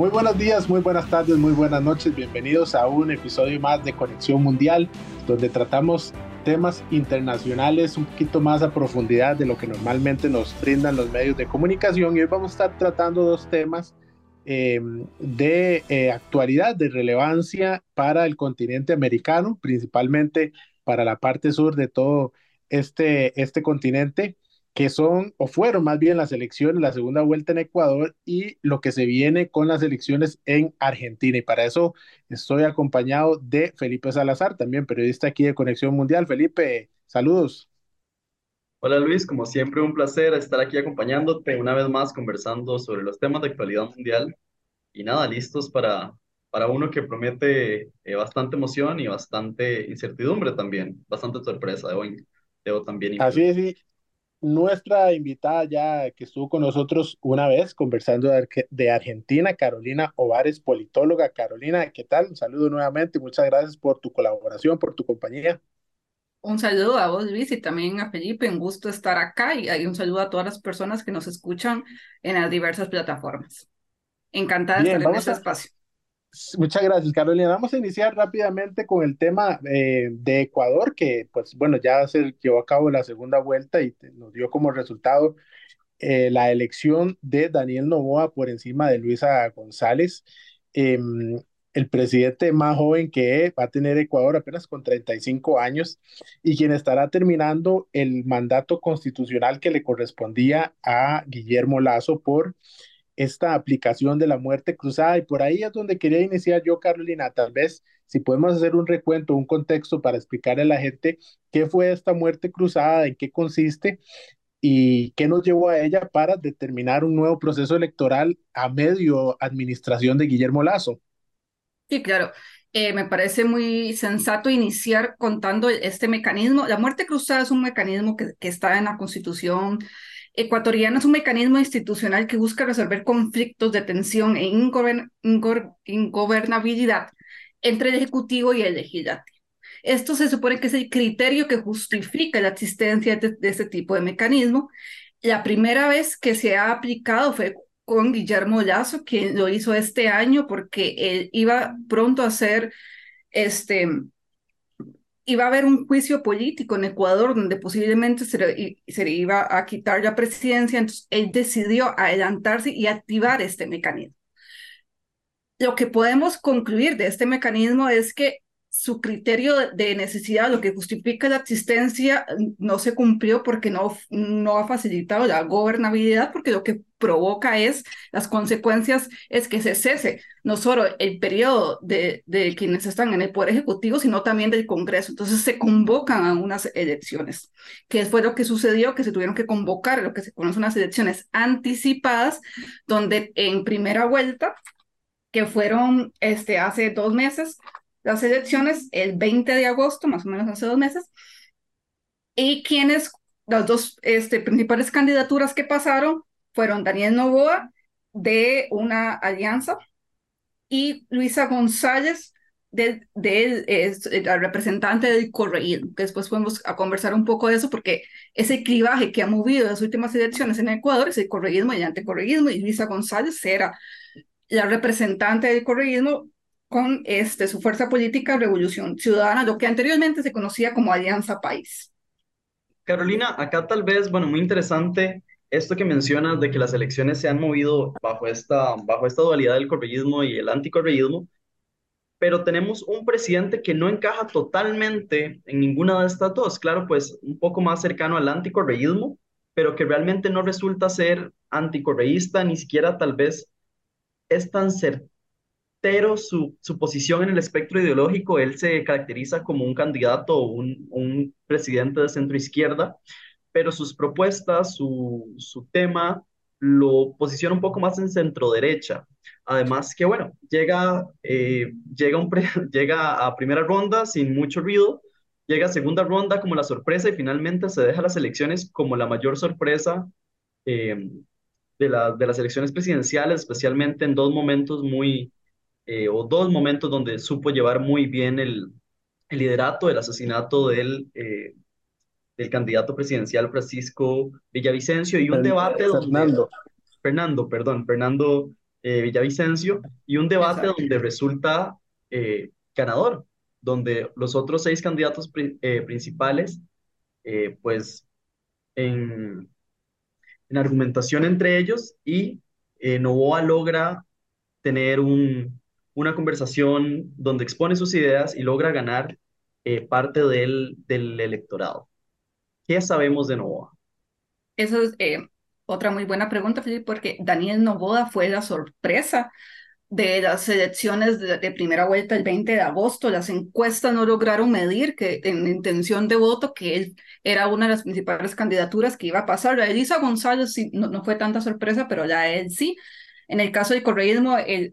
Muy buenos días, muy buenas tardes, muy buenas noches. Bienvenidos a un episodio más de Conexión Mundial, donde tratamos temas internacionales un poquito más a profundidad de lo que normalmente nos brindan los medios de comunicación. Y hoy vamos a estar tratando dos temas em, de eh, actualidad, de relevancia para el continente americano, principalmente para la parte sur de todo este, este continente que son o fueron más bien las elecciones, la segunda vuelta en Ecuador y lo que se viene con las elecciones en Argentina. Y para eso estoy acompañado de Felipe Salazar, también periodista aquí de Conexión Mundial. Felipe, saludos. Hola Luis, como siempre un placer estar aquí acompañándote una vez más conversando sobre los temas de actualidad mundial y nada, listos para, para uno que promete eh, bastante emoción y bastante incertidumbre también, bastante sorpresa, debo, debo también. Así es, sí nuestra invitada ya que estuvo con nosotros una vez conversando de, Argentina, Carolina Ovares, politóloga. Carolina, ¿qué tal? Un saludo nuevamente y muchas gracias por tu colaboración, por tu compañía. Un saludo a vos, Luis, y también a Felipe. Un gusto estar acá y un saludo a todas las personas que nos escuchan en las diversas plataformas. Encantada de estar en este espacio. Muchas gracias, Carolina. Vamos a iniciar rápidamente con el tema eh, de Ecuador, que pues bueno, ya se llevó a cabo la segunda vuelta y nos dio como resultado eh, la elección de Daniel Novoa por encima de Luisa González, em, el presidente más joven que va a tener Ecuador apenas con 35 años y quien estará terminando el mandato constitucional que le correspondía a Guillermo Lazo por esta aplicación de la muerte cruzada. Y por ahí es donde quería iniciar yo, Carolina, tal vez si podemos hacer un recuento, un contexto para explicarle a la gente qué fue esta muerte cruzada, en qué consiste y qué nos llevó a ella para determinar un nuevo proceso electoral a medio administración de Guillermo Lazo. Sí, claro. Eh, me parece muy sensato iniciar contando este mecanismo. La muerte cruzada es un mecanismo que, que está en la Constitución ecuatoriano es un mecanismo institucional que busca resolver conflictos de tensión e ingobernabilidad entre el Ejecutivo y el Legislativo. Esto se supone que es el criterio que justifica la existencia de, este tipo de mecanismo. La primera vez que se ha aplicado fue con Guillermo Lazo, quien lo hizo este año porque él iba pronto a ser este, iba a haber un juicio político en Ecuador donde posiblemente se le, iba a quitar la presidencia, entonces él decidió adelantarse y activar este mecanismo. Lo que podemos concluir de este mecanismo es que su criterio de necesidad, lo que justifica la existencia, no se cumplió porque no, no ha facilitado la gobernabilidad, porque lo que provoca es, las consecuencias es que se cese no solo el periodo de, de quienes están en el Poder Ejecutivo, sino también del Congreso. Entonces se convocan a unas elecciones, que fue lo que sucedió, que se tuvieron que convocar lo que se conocen unas elecciones anticipadas, donde en primera vuelta, que fueron este, hace dos meses, las elecciones el 20 de agosto, más o menos hace dos meses, y quienes, las dos este, principales candidaturas que pasaron fueron Daniel Novoa de una alianza y Luisa González del, la representante del correísmo, que después podemos a conversar un poco de eso, porque ese clivaje que ha movido las últimas elecciones en Ecuador es el correísmo y el anticorreísmo, y Luisa González era la representante del correísmo con este, su fuerza política Revolución Ciudadana, lo que anteriormente se conocía como Alianza País. Carolina, acá tal vez, bueno, muy interesante esto que mencionas de que las elecciones se han movido bajo esta, bajo esta dualidad del correísmo y el anticorreísmo, pero tenemos un presidente que no encaja totalmente en ninguna de estas dos. Claro, pues un poco más cercano al anticorreísmo, pero que realmente no resulta ser anticorreísta, ni siquiera tal vez es tan certero pero su, su posición en el espectro ideológico, él se caracteriza como un candidato o un, un, presidente de centro izquierda, pero sus propuestas, su, su tema, lo posiciona un poco más en centro derecha. Además que, bueno, llega, eh, llega, un llega a primera ronda sin mucho ruido, llega a segunda ronda como la sorpresa y finalmente se deja las elecciones como la mayor sorpresa eh, de, la, de las elecciones presidenciales, especialmente en dos momentos muy, eh, o dos momentos donde supo llevar muy bien el, el liderato del asesinato del, eh, del candidato presidencial Francisco Villavicencio y un debate donde... Fernando. Fernando, perdón, Fernando eh, Villavicencio, y un debate Exacto. donde resulta eh, ganador, donde los otros seis candidatos pri- principales, pues en, en argumentación entre ellos, y Novoa logra tener un, una conversación donde expone sus ideas y logra ganar eh, parte del, del electorado. ¿Qué sabemos de Novoa? Eso es eh, otra muy buena pregunta, Felipe, porque Daniel Noboa fue la sorpresa de las elecciones de, de primera vuelta el 20 de agosto. Las encuestas no lograron medir que en intención de voto que él era una de las principales candidaturas que iba a pasar. La Elisa González no fue tanta sorpresa, pero la de él sí. En el caso del correísmo, el,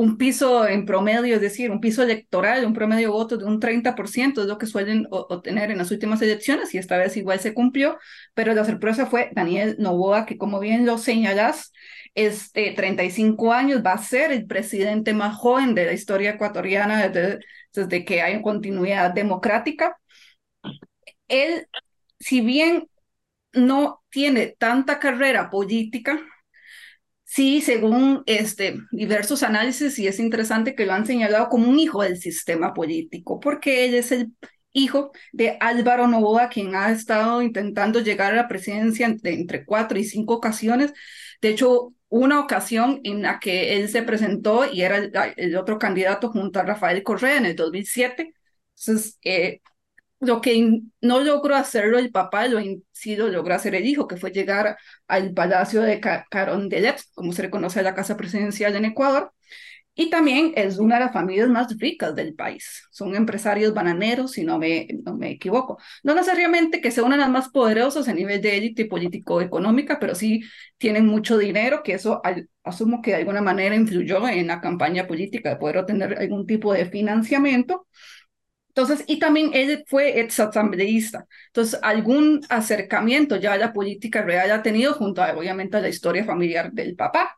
un- piso en promedio, es decir, un piso electoral, un promedio de votos de un 30% es lo que suelen obtener en las últimas elecciones y esta vez igual se cumplió, pero la sorpresa fue Daniel Noboa, que como bien lo señalas, este, 35 años, va a ser el presidente más joven de la historia ecuatoriana desde, desde que hay continuidad democrática. Él, si bien no tiene tanta carrera política, sí, según este, diversos análisis, y es interesante que lo han señalado como un hijo del sistema político, porque él es el hijo de Álvaro Novoa, quien ha estado intentando llegar a la presidencia de entre cuatro y cinco ocasiones. De hecho, una ocasión en la que él se presentó y era el, el otro candidato junto a Rafael Correa en el 2007. Entonces, eh, lo que no logró hacerlo el papá, lo sí lo logró hacer el hijo, que fue llegar al Palacio de Carondelet, como se le conoce a la Casa Presidencial en Ecuador, y también es una de las familias más ricas del país. Son empresarios bananeros, si no me, no me equivoco. No necesariamente que sean una de las más poderosas a nivel de élite político-económica, pero sí tienen mucho dinero, que eso asumo que de alguna manera influyó en la campaña política de poder obtener algún tipo de financiamiento. Entonces, y también él fue exasambleísta. Entonces, algún acercamiento ya a la política real ha tenido junto a, obviamente, a la historia familiar del papá.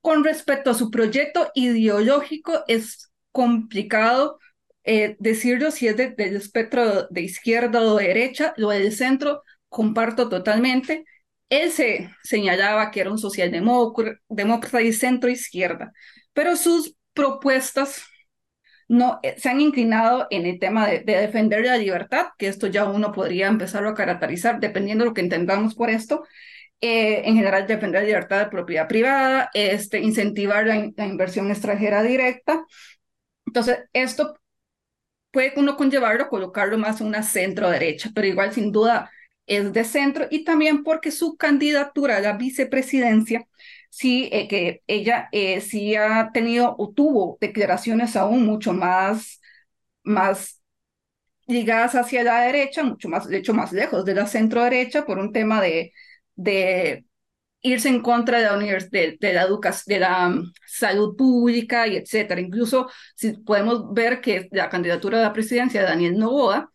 Con respecto a su proyecto ideológico, es complicado eh, decirlo si es de, del espectro de izquierda o de derecha. Lo del centro comparto totalmente. Él se señalaba que era un socialdemócrata y centro-izquierda, pero sus propuestas no, se han inclinado en el tema de, de, defender la libertad, que esto ya uno podría empezarlo a caracterizar dependiendo de lo que entendamos por esto. Eh, en general, defender la libertad de propiedad privada, este, incentivar la, la inversión extranjera directa. Entonces, esto puede uno conllevarlo, colocarlo más en una centro derecha, pero igual sin duda es de centro y también porque su candidatura a la vicepresidencia sí, eh, que ella eh, sí ha tenido o tuvo declaraciones aún mucho más, más ligadas hacia la derecha, mucho más, de hecho, más lejos de la centro derecha por un tema de, de irse en contra de la, de, de la de la um, salud pública y etcétera. Incluso si podemos ver que la candidatura a la presidencia de Daniel Novoa,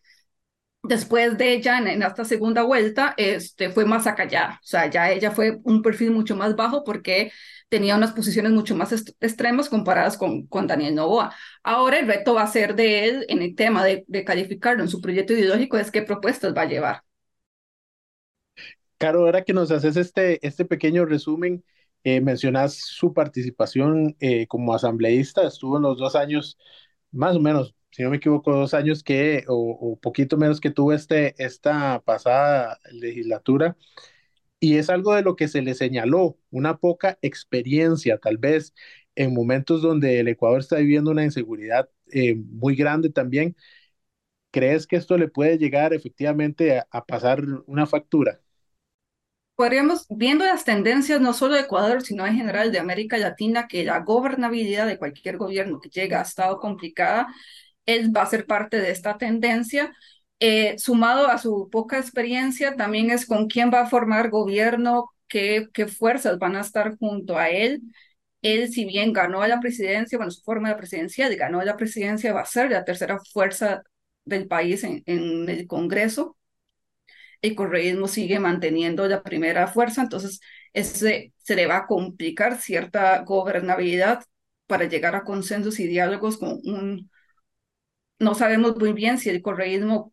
después de ella en, esta segunda vuelta este, fue más acallada. O sea, ya ella fue un perfil mucho más bajo porque tenía unas posiciones mucho más extremas comparadas con, con Daniel Novoa. Ahora el reto va a ser de él en el tema de, de calificarlo en su proyecto ideológico, es qué propuestas va a llevar. Caro, ahora que nos haces este, este pequeño resumen, eh, mencionas su participación eh, como asambleísta, estuvo en los dos años, más o menos, si no me equivoco, dos años que, o, o poquito menos que tuvo este, esta pasada legislatura, y es algo de lo que se le señaló, una poca experiencia, tal vez en momentos donde el Ecuador está viviendo una inseguridad eh, muy grande también. ¿Crees que esto le puede llegar efectivamente a, a pasar una factura? podríamos, viendo las tendencias no solo de Ecuador, sino en general de América Latina, que la gobernabilidad de cualquier gobierno que llega ha estado complicada, él va a ser parte de esta tendencia. Eh, sumado a su poca experiencia, también es con quién va a formar gobierno, qué, qué fuerzas van a estar junto a él. Él, si bien ganó la presidencia, bueno, su forma de presidencia, ganó la presidencia, va a ser la tercera fuerza del país en, en el Congreso el correísmo sigue manteniendo la primera fuerza, entonces ese, se le va a complicar cierta gobernabilidad para llegar a consensos y diálogos con un... No sabemos muy bien si el correísmo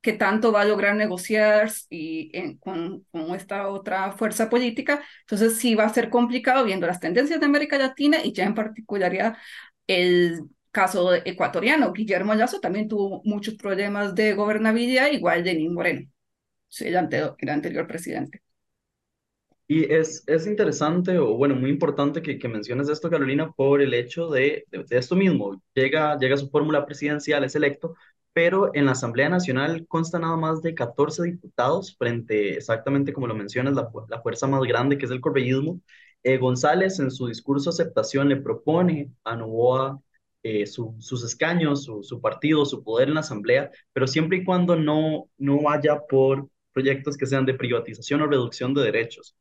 que tanto va a lograr negociar y con, con, esta otra fuerza política. Entonces sí va a ser complicado viendo las tendencias de América Latina y ya en particularidad el caso ecuatoriano. Guillermo Lazo también tuvo muchos problemas de gobernabilidad, igual de Denis Moreno, el, el anterior presidente. Y es, es interesante, o bueno, muy importante que, que menciones esto, Carolina, por el hecho de, de, esto mismo. Llega, llega su fórmula presidencial, es electo, pero en la Asamblea Nacional consta nada más de 14 diputados frente, exactamente como lo mencionas, la, la fuerza más grande que es el correísmo. Eh, González en su discurso de aceptación le propone a Novoa eh, sus escaños, su, su, partido, su poder en la Asamblea, pero siempre y cuando no, no vaya por proyectos que sean de privatización o reducción de derechos.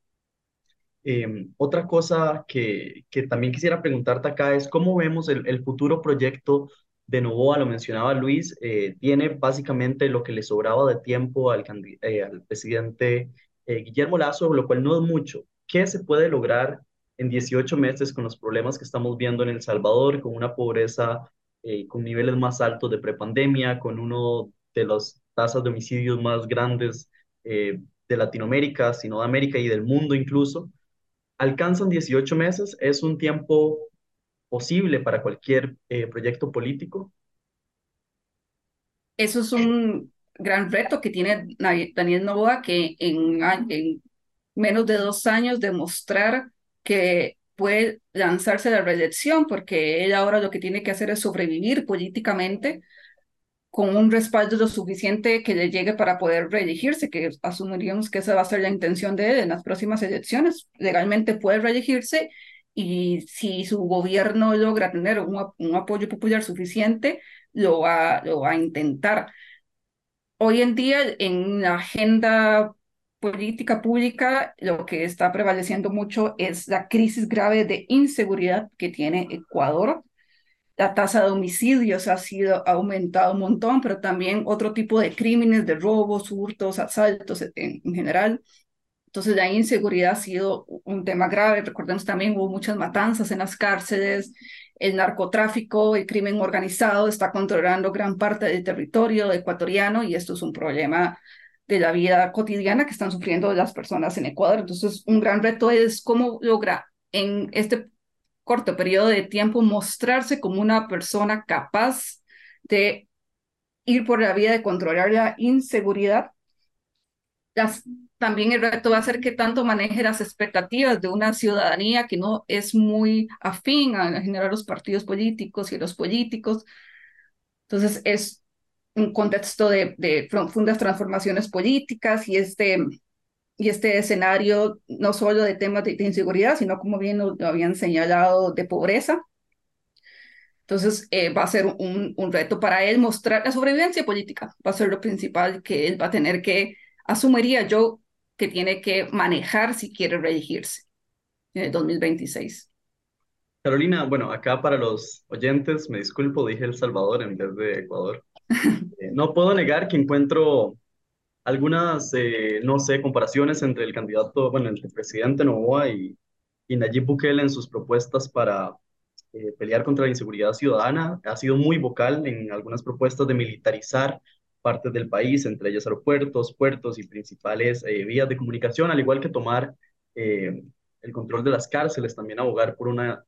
Em, otra cosa que, que, también quisiera preguntarte acá es cómo vemos el, el futuro proyecto de Novoa, lo mencionaba Luis, eh, tiene básicamente lo que le sobraba de tiempo al, eh, al presidente eh, Guillermo Lazo, lo cual no es mucho. ¿Qué se puede lograr en 18 meses con los problemas que estamos viendo en El Salvador, con una pobreza con niveles más altos de prepandemia, con uno de las tasas de homicidios más grandes de Latinoamérica, sino de América y del mundo incluso? Alcanzan 18 meses, es un tiempo posible para cualquier eh, proyecto político. Eso es un gran reto que tiene Daniel Novoa, que en, en menos de dos años demostrar que puede lanzarse a la reelección, porque él ahora lo que tiene que hacer es sobrevivir políticamente con un respaldo lo suficiente que le llegue para poder reelegirse, que asumiríamos que esa va a ser la intención de él en las próximas elecciones. Legalmente puede reelegirse y si su gobierno logra tener un, apoyo popular suficiente, lo va a intentar. Hoy en día, en la agenda política pública, lo que está prevaleciendo mucho es la crisis grave de inseguridad que tiene Ecuador la tasa de homicidios ha sido aumentado un montón, pero también otro tipo de crímenes, de robos, hurtos, asaltos en, general. Entonces la inseguridad ha sido un tema grave. Recordemos también hubo muchas matanzas en las cárceles, el narcotráfico, el crimen organizado está controlando gran parte del territorio ecuatoriano y esto es un problema de la vida cotidiana que están sufriendo las personas en Ecuador. Entonces un gran reto es cómo logra en este corto periodo de tiempo mostrarse como una persona capaz de ir por la vía de controlar la inseguridad. Las, también el reto va a ser que tanto maneje las expectativas de una ciudadanía que no es muy afín a generar los partidos políticos y los políticos. Entonces es un contexto de, de profundas transformaciones políticas y este y este escenario no solo de temas de, inseguridad, sino como bien lo, habían señalado, de pobreza. Entonces eh, va a ser un, un, reto para él mostrar la sobrevivencia política, va a ser lo principal que él va a tener que, asumiría yo, que tiene que manejar si quiere reelegirse en el 2026. Carolina, bueno, acá para los oyentes, me disculpo, dije El Salvador en vez de Ecuador. Eh, no puedo negar que encuentro algunas, eh, no sé, comparaciones entre el candidato, bueno, entre el presidente Novoa y, y Nayib Bukele en sus propuestas para eh, pelear contra la inseguridad ciudadana. Ha sido muy vocal en algunas propuestas de militarizar partes del país, entre ellas aeropuertos, puertos y principales eh, vías de comunicación, al igual que tomar el control de las cárceles, también abogar por una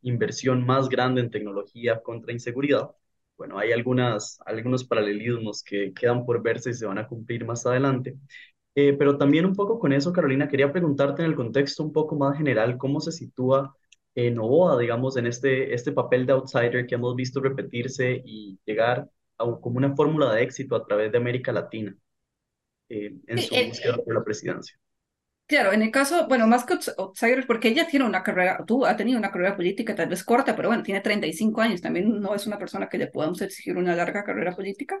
inversión más grande en tecnología contra inseguridad bueno, hay algunas, algunos paralelismos que quedan por verse y se van a cumplir más adelante. Eh, pero también un poco con eso, Carolina, quería preguntarte en el contexto un poco más general, ¿cómo se sitúa eh, Novoa, digamos, en este, este papel de outsider que hemos visto repetirse y llegar a, como una fórmula de éxito a través de América Latina eh, en su búsqueda por la presidencia? Claro, en el caso, bueno, más que outsiders, porque ella tiene una carrera, tú ha tenido una carrera política tal vez corta, pero bueno, tiene 35 años, también no es una persona que le podamos exigir una larga carrera política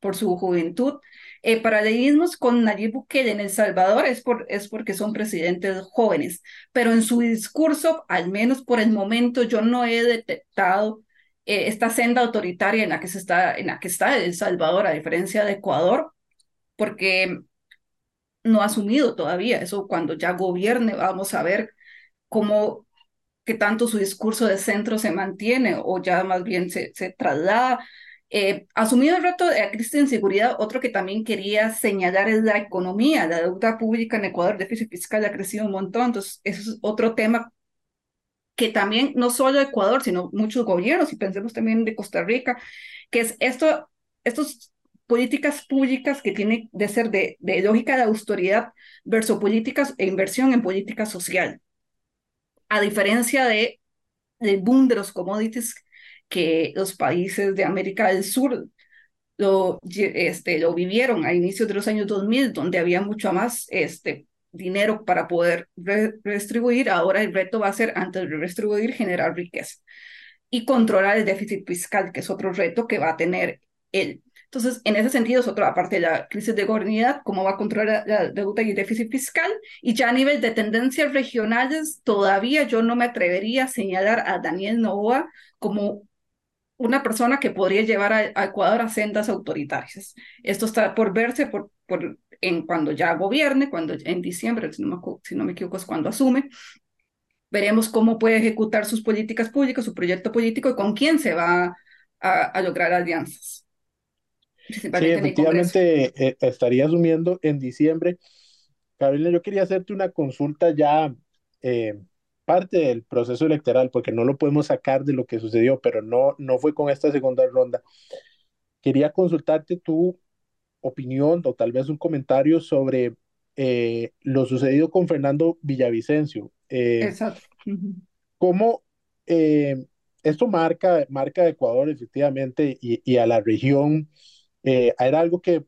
por su juventud. Eh, paralelismos con Nayib Bukele en El Salvador es, por, es porque son presidentes jóvenes, pero en su discurso, al menos por el momento, yo no he detectado eh, esta senda autoritaria en la que se está, en la que está El Salvador, a diferencia de Ecuador, porque no ha asumido todavía. Eso cuando ya gobierne vamos a ver cómo que tanto su discurso de centro se mantiene o ya más bien se, traslada. Eh, asumido el reto de la crisis de inseguridad, otro que también quería señalar es la economía. La deuda pública en Ecuador, déficit fiscal ha crecido un montón, entonces es otro tema que también no solo Ecuador, sino muchos gobiernos, y pensemos también de Costa Rica, que es esto, estos políticas públicas que tienen de ser de, de lógica de autoridad versus políticas e inversión en política social. A diferencia de, del boom de los commodities que los países de América del Sur lo, este, lo vivieron a inicios de los años 2000, donde había mucho más este, dinero para poder redistribuir, ahora el reto va a ser, antes de redistribuir, generar riqueza y controlar el déficit fiscal, que es otro reto que va a tener él. Entonces, en ese sentido, es otra parte de la crisis de gobernabilidad, cómo va a controlar la, deuda y el déficit fiscal. Y ya a nivel de tendencias regionales, todavía yo no me atrevería a señalar a Daniel Novoa como una persona que podría llevar a, Ecuador a sendas autoritarias. Esto está por verse por, en cuando ya gobierne, cuando en diciembre, si no, me, si no me equivoco, es cuando asume. Veremos cómo puede ejecutar sus políticas públicas, su proyecto político y con quién se va a, lograr alianzas. Sí, efectivamente eh, estaría asumiendo en diciembre. Carolina, yo quería hacerte una consulta ya eh, parte del proceso electoral, porque no lo podemos sacar de lo que sucedió, pero no, no fue con esta segunda ronda. Quería consultarte tu opinión o tal vez un comentario sobre eh, lo sucedido con Fernando Villavicencio. Eh, Exacto. ¿Cómo eh, esto marca, marca a Ecuador efectivamente y, y a la región? Era algo que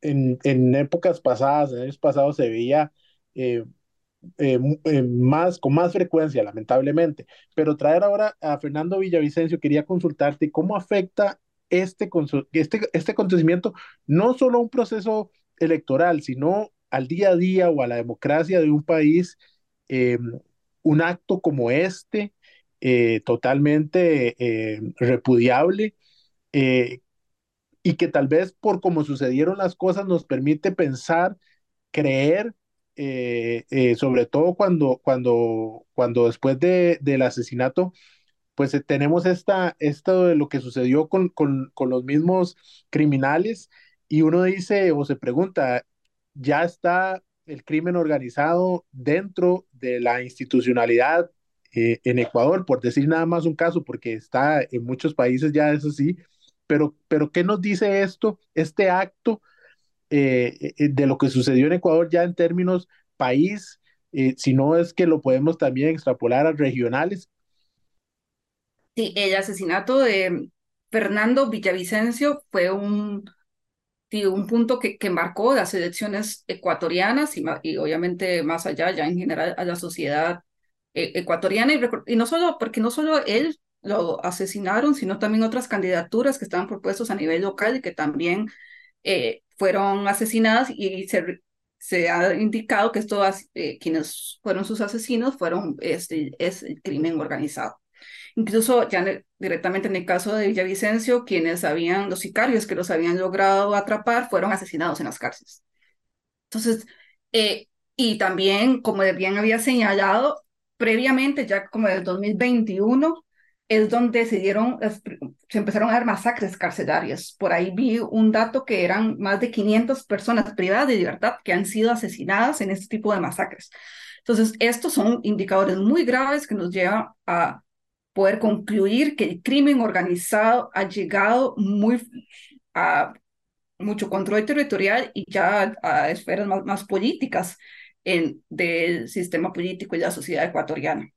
en, en, épocas pasadas, en años pasados, se veía eh, eh, más, con más frecuencia, lamentablemente. Pero traer ahora a Fernando Villavicencio, quería consultarte cómo afecta este, este, este acontecimiento no solo a un proceso electoral, sino al día a día o a la democracia de un país, eh, un acto como este, totalmente repudiable, y que tal vez por cómo sucedieron las cosas nos permite pensar, creer eh, eh, sobre todo cuando, cuando, cuando después de, del asesinato, pues eh, tenemos esta, esto de lo que sucedió con, con, con, los mismos criminales y uno dice o se pregunta, ¿ya está el crimen organizado dentro de la institucionalidad en Ecuador? Por decir nada más un caso, porque está en muchos países ya eso sí, pero, pero ¿qué nos dice esto, este acto? Eh, eh, de lo que sucedió en Ecuador ya en términos país, eh, si no es que lo podemos también extrapolar a regionales. Sí, el asesinato de Fernando Villavicencio fue un, un punto que, que marcó las elecciones ecuatorianas y, y, obviamente más allá, ya en general a la sociedad ecuatoriana y, y, no solo, porque no solo él lo asesinaron, sino también otras candidaturas que estaban propuestos a nivel local y que también eh, fueron asesinadas y se, se ha indicado que estos, eh, quienes fueron sus asesinos fueron este, es el crimen organizado. Incluso ya directamente en el caso de Villavicencio, quienes habían, los sicarios que los habían logrado atrapar, fueron asesinados en las cárceles. Entonces, eh, y también, como bien había señalado, previamente, ya como del 2021, es donde se dieron, se empezaron a dar masacres carcelarias. Por ahí vi un dato que eran más de 500 personas privadas de libertad que han sido asesinadas en este tipo de masacres. Entonces, estos son indicadores muy graves que nos llevan a poder concluir que el crimen organizado ha llegado muy a mucho control territorial y ya a esferas más, más políticas en, del sistema político y la sociedad ecuatoriana.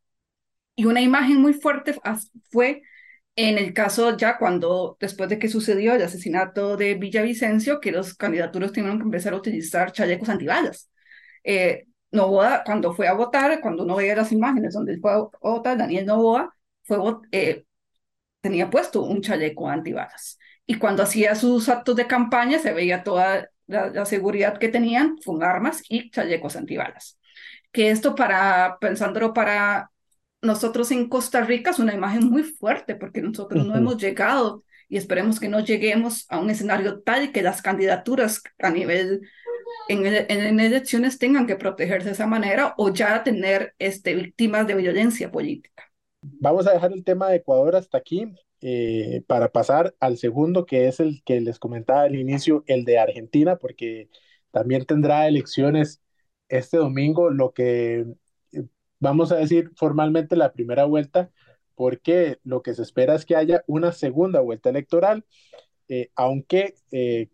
Y una imagen muy fuerte fue en el caso ya cuando, después de que sucedió el asesinato de Villavicencio, que los candidaturos tuvieron que empezar a utilizar chalecos antibalas. Eh, Novoa, cuando fue a votar, cuando uno veía las imágenes donde fue a votar, Daniel Novoa fue, eh, tenía puesto un chaleco antibalas. Y cuando hacía sus actos de campaña se veía toda la, la seguridad que tenían con armas y chalecos antibalas. Que esto para, pensándolo para nosotros en Costa Rica es una imagen muy fuerte porque nosotros no hemos llegado y esperemos que no lleguemos a un escenario tal que las candidaturas a nivel en, en, elecciones tengan que protegerse de esa manera o ya tener este, víctimas de violencia política. Vamos a dejar el tema de Ecuador hasta aquí. eh, para pasar al segundo, que es el que les comentaba al inicio, el de Argentina, porque también tendrá elecciones este domingo, lo que vamos a decir formalmente la primera vuelta, porque lo que se espera es que haya una segunda vuelta electoral, eh, aunque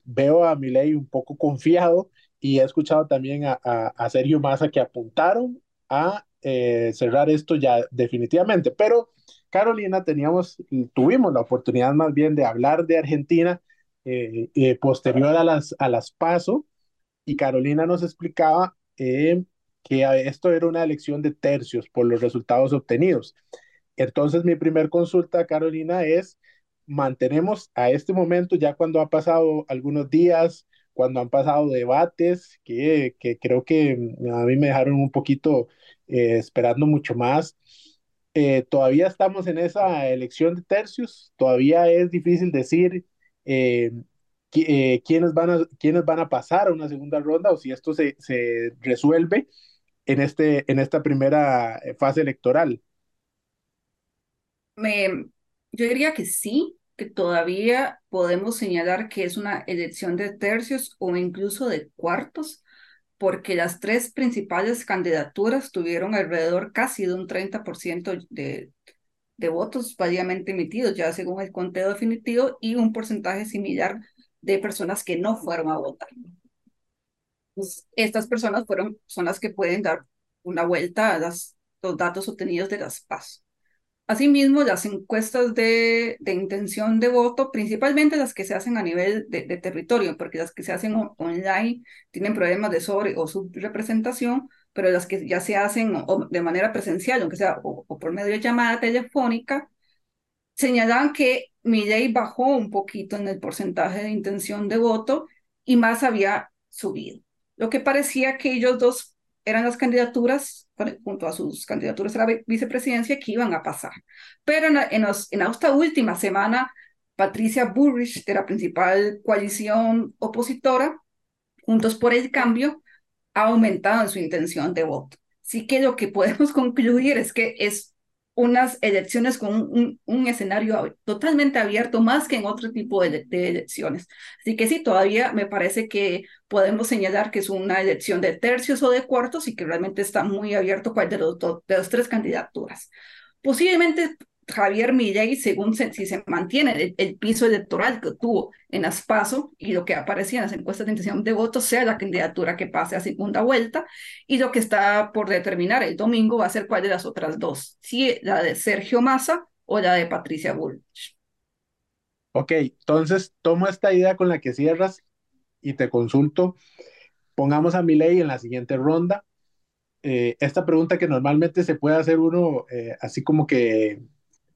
veo a Milei un poco confiado y he escuchado también a, a Sergio Massa que apuntaron a cerrar esto ya definitivamente, pero Carolina teníamos, tuvimos la oportunidad más bien de hablar de Argentina eh, eh, posterior a las, a las PASO y Carolina nos explicaba eh, que esto era una elección de tercios por los resultados obtenidos. Entonces mi primer consulta, Carolina, es, mantenemos a este momento, ya cuando ha pasado algunos días, cuando han pasado debates, que, que creo que a mí me dejaron un poquito esperando mucho más, eh, todavía estamos en esa elección de tercios, todavía es difícil decir eh, eh, quiénes, van a, quiénes van a pasar a una segunda ronda o si esto se, se resuelve en, este, en esta primera fase electoral. Me, yo diría que sí, que todavía podemos señalar que es una elección de tercios o incluso de cuartos, porque las tres principales candidaturas tuvieron alrededor casi de un 30% de, de votos válidamente emitidos, ya según el conteo definitivo, y un porcentaje similar de personas que no fueron a votar. Pues, estas personas fueron, son las que pueden dar una vuelta a las, los datos obtenidos de las PAS. Asimismo, las encuestas de, de, intención de voto, principalmente las que se hacen a nivel de, de territorio, porque las que se hacen online tienen problemas de sobre o subrepresentación, pero las que ya se hacen de manera presencial, aunque sea o, por medio de llamada telefónica, señalaban que ley bajó un poquito en el porcentaje de intención de voto y más había subido. Lo que parecía que ellos dos eran las candidaturas, junto a sus candidaturas a la vicepresidencia, que iban a pasar. Pero en, esta última semana, Patricia Burrich, de la principal coalición opositora, Juntos por el Cambio, ha aumentado en su intención de voto. Así que lo que podemos concluir es que es unas elecciones con un, escenario totalmente abierto, más que en otro tipo de, de, elecciones. Así que sí, todavía me parece que podemos señalar que es una elección de tercios o de cuartos y que realmente está muy abierto cuál de los, de las tres candidaturas. Posiblemente Javier Milley, según si se mantiene el, piso electoral que tuvo en Aspaso y lo que aparecía en las encuestas de intención de voto, sea la candidatura que pase a segunda vuelta, y lo que está por determinar el domingo va a ser cuál de las otras dos, si la de Sergio Massa o la de Patricia Bullrich. Ok, entonces tomo esta idea con la que cierras y te consulto. Pongamos a Milley en la siguiente ronda. Eh, esta pregunta que normalmente se puede hacer uno eh, así como que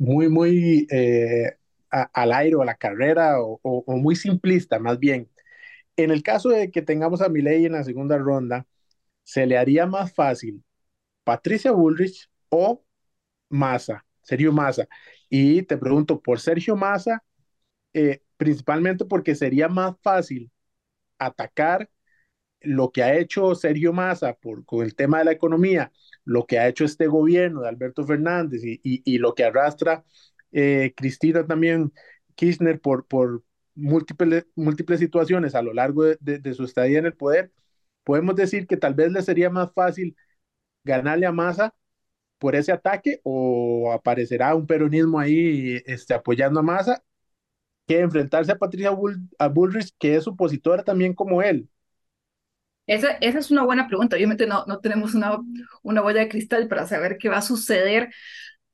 muy, muy eh, al aire o a la carrera o, muy simplista, más bien. En el caso de que tengamos a Milei en la segunda ronda, ¿se le haría más fácil Patricia Bullrich o Massa, Sergio Massa? Y te pregunto, por Sergio Massa, eh, principalmente porque sería más fácil atacar lo que ha hecho Sergio Massa por, con el tema de la economía, lo que ha hecho este gobierno de Alberto Fernández y, y, lo que arrastra eh, Cristina también Kirchner por, por múltiples, múltiples situaciones a lo largo de, de, su estadía en el poder, podemos decir que tal vez le sería más fácil ganarle a Massa por ese ataque o aparecerá un peronismo ahí este, apoyando a Massa que enfrentarse a Patricia a Bullrich, que es opositora también como él. Esa, esa es una buena pregunta. Obviamente no, no tenemos una, una bola de cristal para saber qué va a suceder.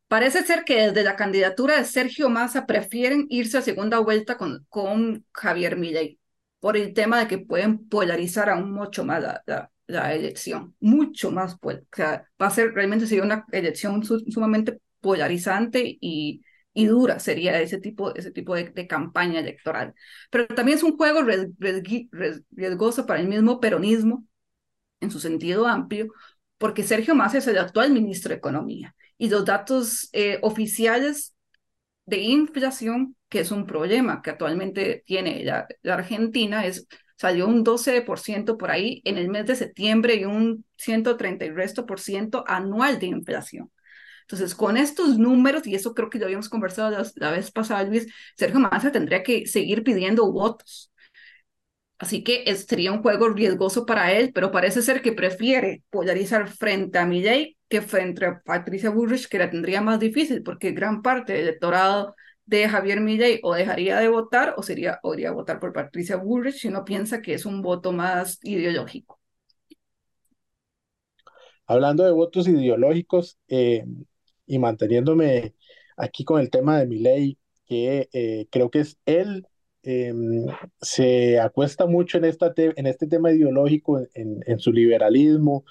Parece ser que desde la candidatura de Sergio Massa prefieren irse a segunda vuelta con, con Javier Milei por el tema de que pueden polarizar aún mucho más la, la, la elección, mucho más. O sea, va a ser realmente sería una elección sumamente polarizante y, y dura sería ese tipo, ese tipo de, de campaña electoral. Pero también es un juego riesgoso para el mismo peronismo, en su sentido amplio, porque Sergio Massa es el actual ministro de Economía y los datos eh, oficiales de inflación, que es un problema que actualmente tiene la, la Argentina, es, salió un 12% por ahí en el mes de septiembre y un 130 y resto por ciento anual de inflación. Entonces, con estos números, y eso creo que ya habíamos conversado la, la vez pasada, Luis, Sergio Massa tendría que seguir pidiendo votos. Así que sería un juego riesgoso para él, pero parece ser que prefiere polarizar frente a Milley que frente a Patricia Bullrich, que la tendría más difícil, porque gran parte del electorado de Javier Milley o dejaría de votar o sería o iría a votar por Patricia Bullrich si no piensa que es un voto más ideológico. Hablando de votos ideológicos eh, y manteniéndome aquí con el tema de Milley, que eh, creo que es él em, se acuesta mucho en, esta en este tema ideológico, en, en su liberalismo,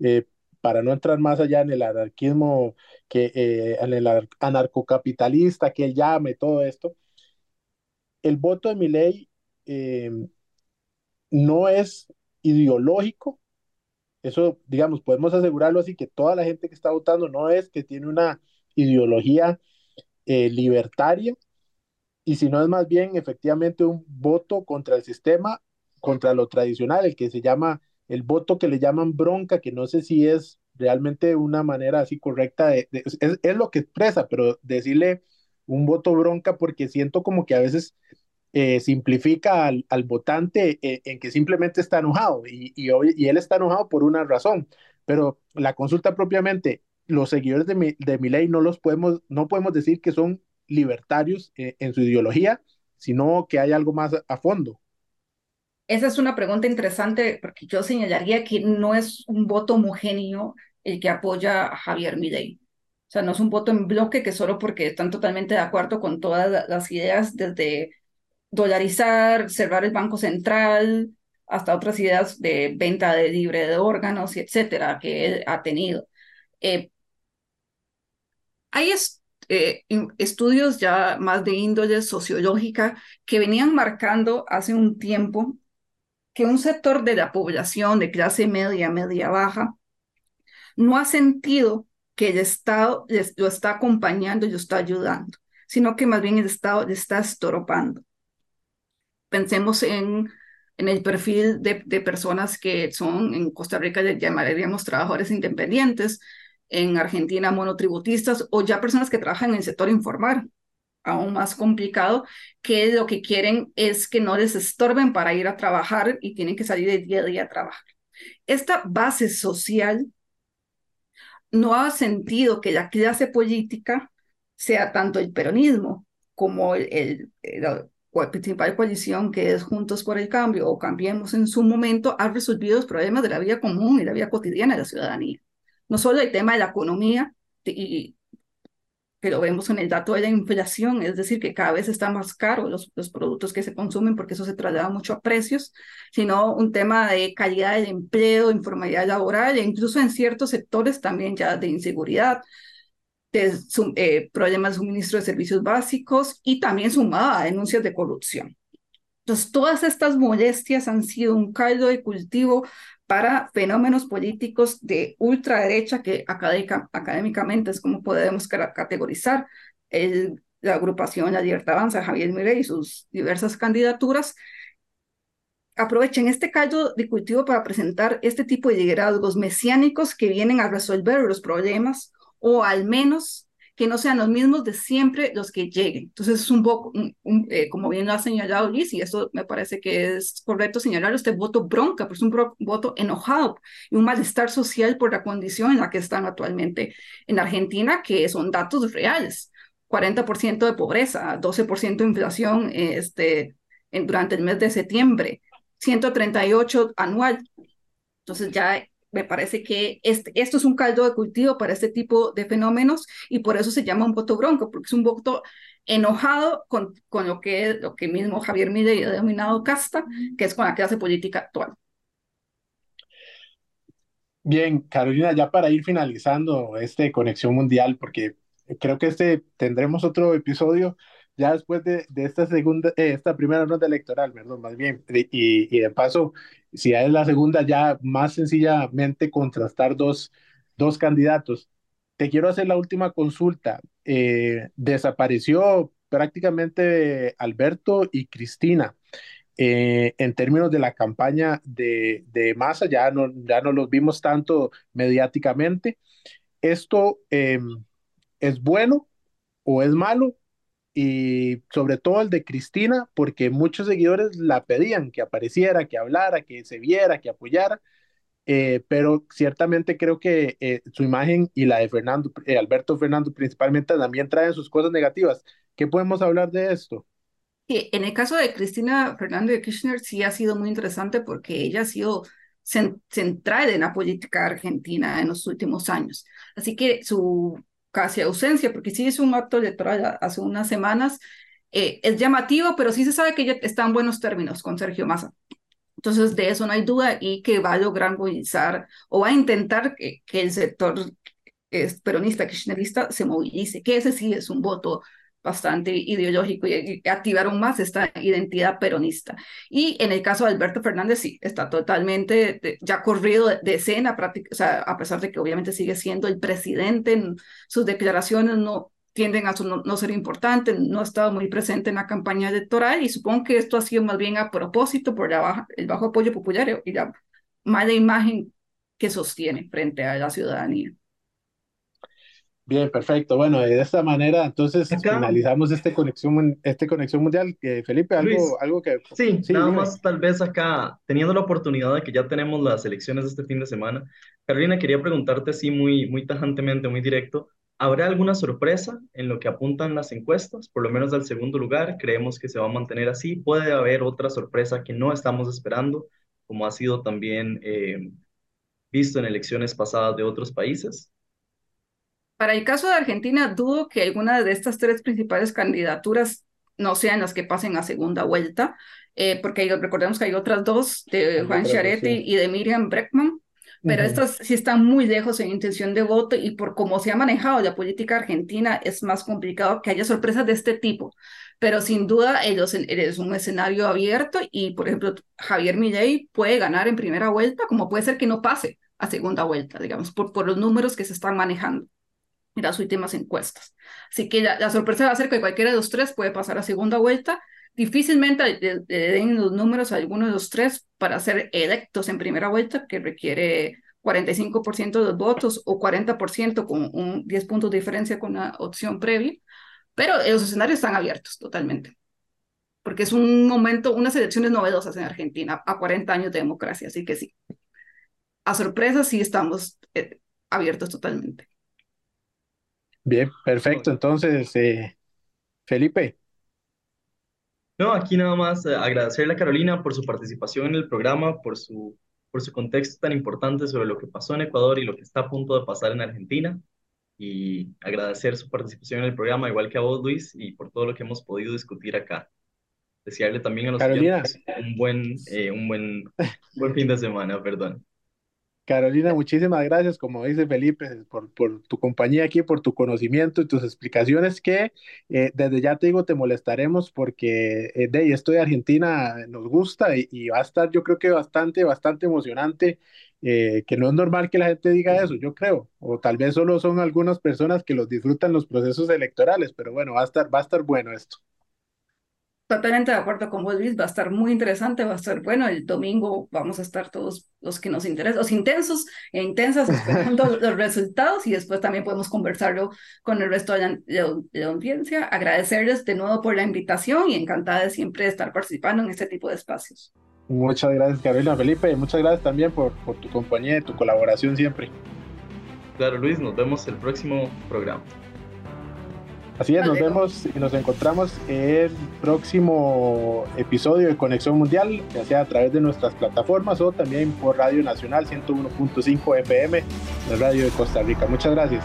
eh, para no entrar más allá en el anarquismo, que, eh, en el anarcocapitalista que él llame, todo esto, el voto de mi ley eh, no es ideológico, eso, digamos, podemos asegurarlo así, que toda la gente que está votando no es que tiene una ideología eh, libertaria, y si no es más bien efectivamente un voto contra el sistema, contra lo tradicional, el que se llama el voto que le llaman bronca, que no sé si es realmente una manera así correcta, de, es, lo que expresa, pero decirle un voto bronca porque siento como que a veces eh, simplifica al, al votante eh, en que simplemente está enojado y, y, y, él está enojado por una razón, pero la consulta propiamente, los seguidores de mi, de mi ley no los podemos, no podemos decir que son libertarios eh, en su ideología, sino que hay algo más a fondo. Esa es una pregunta interesante porque yo señalaría que no es un voto homogéneo el que apoya a Javier Milei. O sea, no es un voto en bloque que solo porque están totalmente de acuerdo con todas las ideas desde dolarizar, cerrar el Banco Central, hasta otras ideas de venta de libre de órganos, etcétera, que él ha tenido. Eh, hay eh, estudios ya más de índole sociológica que venían marcando hace un tiempo que un sector de la población de clase media, media baja, no ha sentido que el Estado lo está acompañando y lo está ayudando, sino que más bien el Estado le está estoropando. Pensemos en, el perfil de, personas que son, en Costa Rica llamaríamos trabajadores independientes, en Argentina monotributistas o ya personas que trabajan en el sector informal aún más complicado, que lo que quieren es que no les estorben para ir a trabajar y tienen que salir de día a día a trabajar. Esta base social no ha sentido que la clase política sea tanto el peronismo como el, principal coalición que es Juntos por el Cambio o Cambiemos en su momento, ha resolvido los problemas de la vida común y la vida cotidiana de la ciudadanía. No solo el tema de la economía y que lo vemos en el dato de la inflación, es decir, que cada vez están más caros los, los productos que se consumen porque eso se traslada mucho a precios, sino un tema de calidad del empleo, informalidad laboral e incluso en ciertos sectores también ya de inseguridad, eh, problemas de suministro de servicios básicos y también sumada a denuncias de corrupción. Entonces, todas estas molestias han sido un caldo de cultivo para fenómenos políticos de ultraderecha que académica, académicamente es como podemos categorizar la agrupación La Libertad Avanza, Javier Milei y sus diversas candidaturas, aprovechen este caldo de cultivo para presentar este tipo de liderazgos mesiánicos que vienen a resolver los problemas o al menos que no sean los mismos de siempre los que lleguen. Entonces es un poco, eh, como bien lo ha señalado Luis, y eso me parece que es correcto señalar, este voto bronca, pues un voto enojado y un malestar social por la condición en la que están actualmente en Argentina, que son datos reales. 40% de pobreza, 12% de inflación este, en, durante el mes de septiembre, 138 anual. Entonces ya me parece que este, esto es un caldo de cultivo para este tipo de fenómenos y por eso se llama un voto bronco, porque es un voto enojado con, con lo, que, lo que mismo Javier Milei ha denominado casta, que es con la clase política actual. Bien, Carolina, ya para ir finalizando este Conexión Mundial, porque creo que este tendremos otro episodio ya después de, de esta segunda, eh, esta primera ronda electoral, perdón, más bien, y, de paso, si es la segunda, ya más sencillamente contrastar dos, dos candidatos. Te quiero hacer la última consulta. Eh, desapareció prácticamente Alberto y Cristina. Eh, en términos de la campaña de, de Massa, ya no, ya no los vimos tanto mediáticamente. Esto es bueno o es malo, y sobre todo el de Cristina, porque muchos seguidores la pedían que apareciera, que hablara, que se viera, que apoyara, eh, pero ciertamente creo que eh, su imagen y la de Fernando, eh, Alberto Fernando principalmente, también traen sus cosas negativas. ¿Qué podemos hablar de esto? en el caso de Cristina Fernando de Kirchner sí ha sido muy interesante porque ella ha sido central en la política argentina en los últimos años. Así que su casi ausencia, porque sí es un acto electoral hace unas semanas, eh, es llamativo, pero sí se sabe que ella está en buenos términos con Sergio Massa. Entonces, de eso no hay duda y que va a lograr movilizar o va a intentar que, que el sector es peronista, kirchnerista, se movilice, que ese sí es un voto bastante ideológico y, activaron más esta identidad peronista. Y en el caso de Alberto Fernández, sí, está totalmente ya corrido de, escena, o sea, a pesar de que obviamente sigue siendo el presidente, en sus declaraciones no tienden a no, ser importantes, no ha estado muy presente en la campaña electoral y supongo que esto ha sido más bien a propósito por la el bajo apoyo popular y la mala imagen que sostiene frente a la ciudadanía. Bien, perfecto. Bueno, de esta manera, entonces finalizamos este conexión, este conexión mundial. Eh, Felipe, algo, algo que. Sí, nada más, tal vez acá, teniendo la oportunidad de que ya tenemos las elecciones este fin de semana, Carolina, quería preguntarte así muy, muy tajantemente, muy directo. ¿Habrá alguna sorpresa en lo que apuntan las encuestas? Por lo menos del segundo lugar, creemos que se va a mantener así. ¿Puede haber otra sorpresa que no estamos esperando, como ha sido también eh, visto en elecciones pasadas de otros países? Para el caso de Argentina, dudo que alguna de estas tres principales candidaturas no sean las que pasen a segunda vuelta, eh, porque recordemos que hay otras dos, de Juan Chiaretti y de Miriam Breckman, pero estas sí están muy lejos en intención de voto y por cómo se ha manejado la política argentina es más complicado que haya sorpresas de este tipo. Pero sin duda ellos es un escenario abierto y, por ejemplo, Javier Milei puede ganar en primera vuelta, como puede ser que no pase a segunda vuelta, digamos, por, por los números que se están manejando las últimas encuestas. Así que la, sorpresa va a ser que cualquiera de los tres puede pasar a segunda vuelta. Difícilmente le, den los números a alguno de los tres para ser electos en primera vuelta, que requiere 45% de los votos o 40% con un 10 puntos de diferencia con la opción previa. Pero los escenarios están abiertos totalmente. Porque es un momento, unas elecciones novedosas en Argentina a 40 años de democracia. Así que sí, a sorpresa sí estamos eh, abiertos totalmente. Bien, perfecto. Entonces, eh, Felipe. No, aquí nada más eh, agradecerle a Carolina por su participación en el programa, por su, por su contexto tan importante sobre lo que pasó en Ecuador y lo que está a punto de pasar en Argentina. Y agradecer su participación en el programa, igual que a vos, Luis, y por todo lo que hemos podido discutir acá. Desearle también a los Carolina. un buen, eh, un buen, buen fin de semana, perdón. Carolina, muchísimas gracias, como dice Felipe, por, tu compañía aquí, por tu conocimiento y tus explicaciones que eh, desde ya te digo, te molestaremos porque eh, de esto de Argentina nos gusta y, va a estar yo creo que bastante, bastante emocionante, eh, que no es normal que la gente diga eso, yo creo, o tal vez solo son algunas personas que los disfrutan los procesos electorales, pero bueno, va a estar, va a estar bueno esto. Totalmente de acuerdo con vos, Luis. Va a estar muy interesante, va a estar bueno. El domingo vamos a estar todos los que nos interesan, los intensos e intensas, esperando los resultados y después también podemos conversarlo con el resto de la, audiencia. Agradecerles de nuevo por la invitación y encantada de siempre estar participando en este tipo de espacios. Muchas gracias, Carolina Felipe, y muchas gracias también por, por tu compañía y tu colaboración siempre. Claro, Luis, nos vemos el próximo programa. Así es, nos vemos y nos encontramos en el próximo episodio de Conexión Mundial, ya sea a través de nuestras plataformas o también por Radio Nacional 101.5 FM, la radio de Costa Rica. Muchas gracias.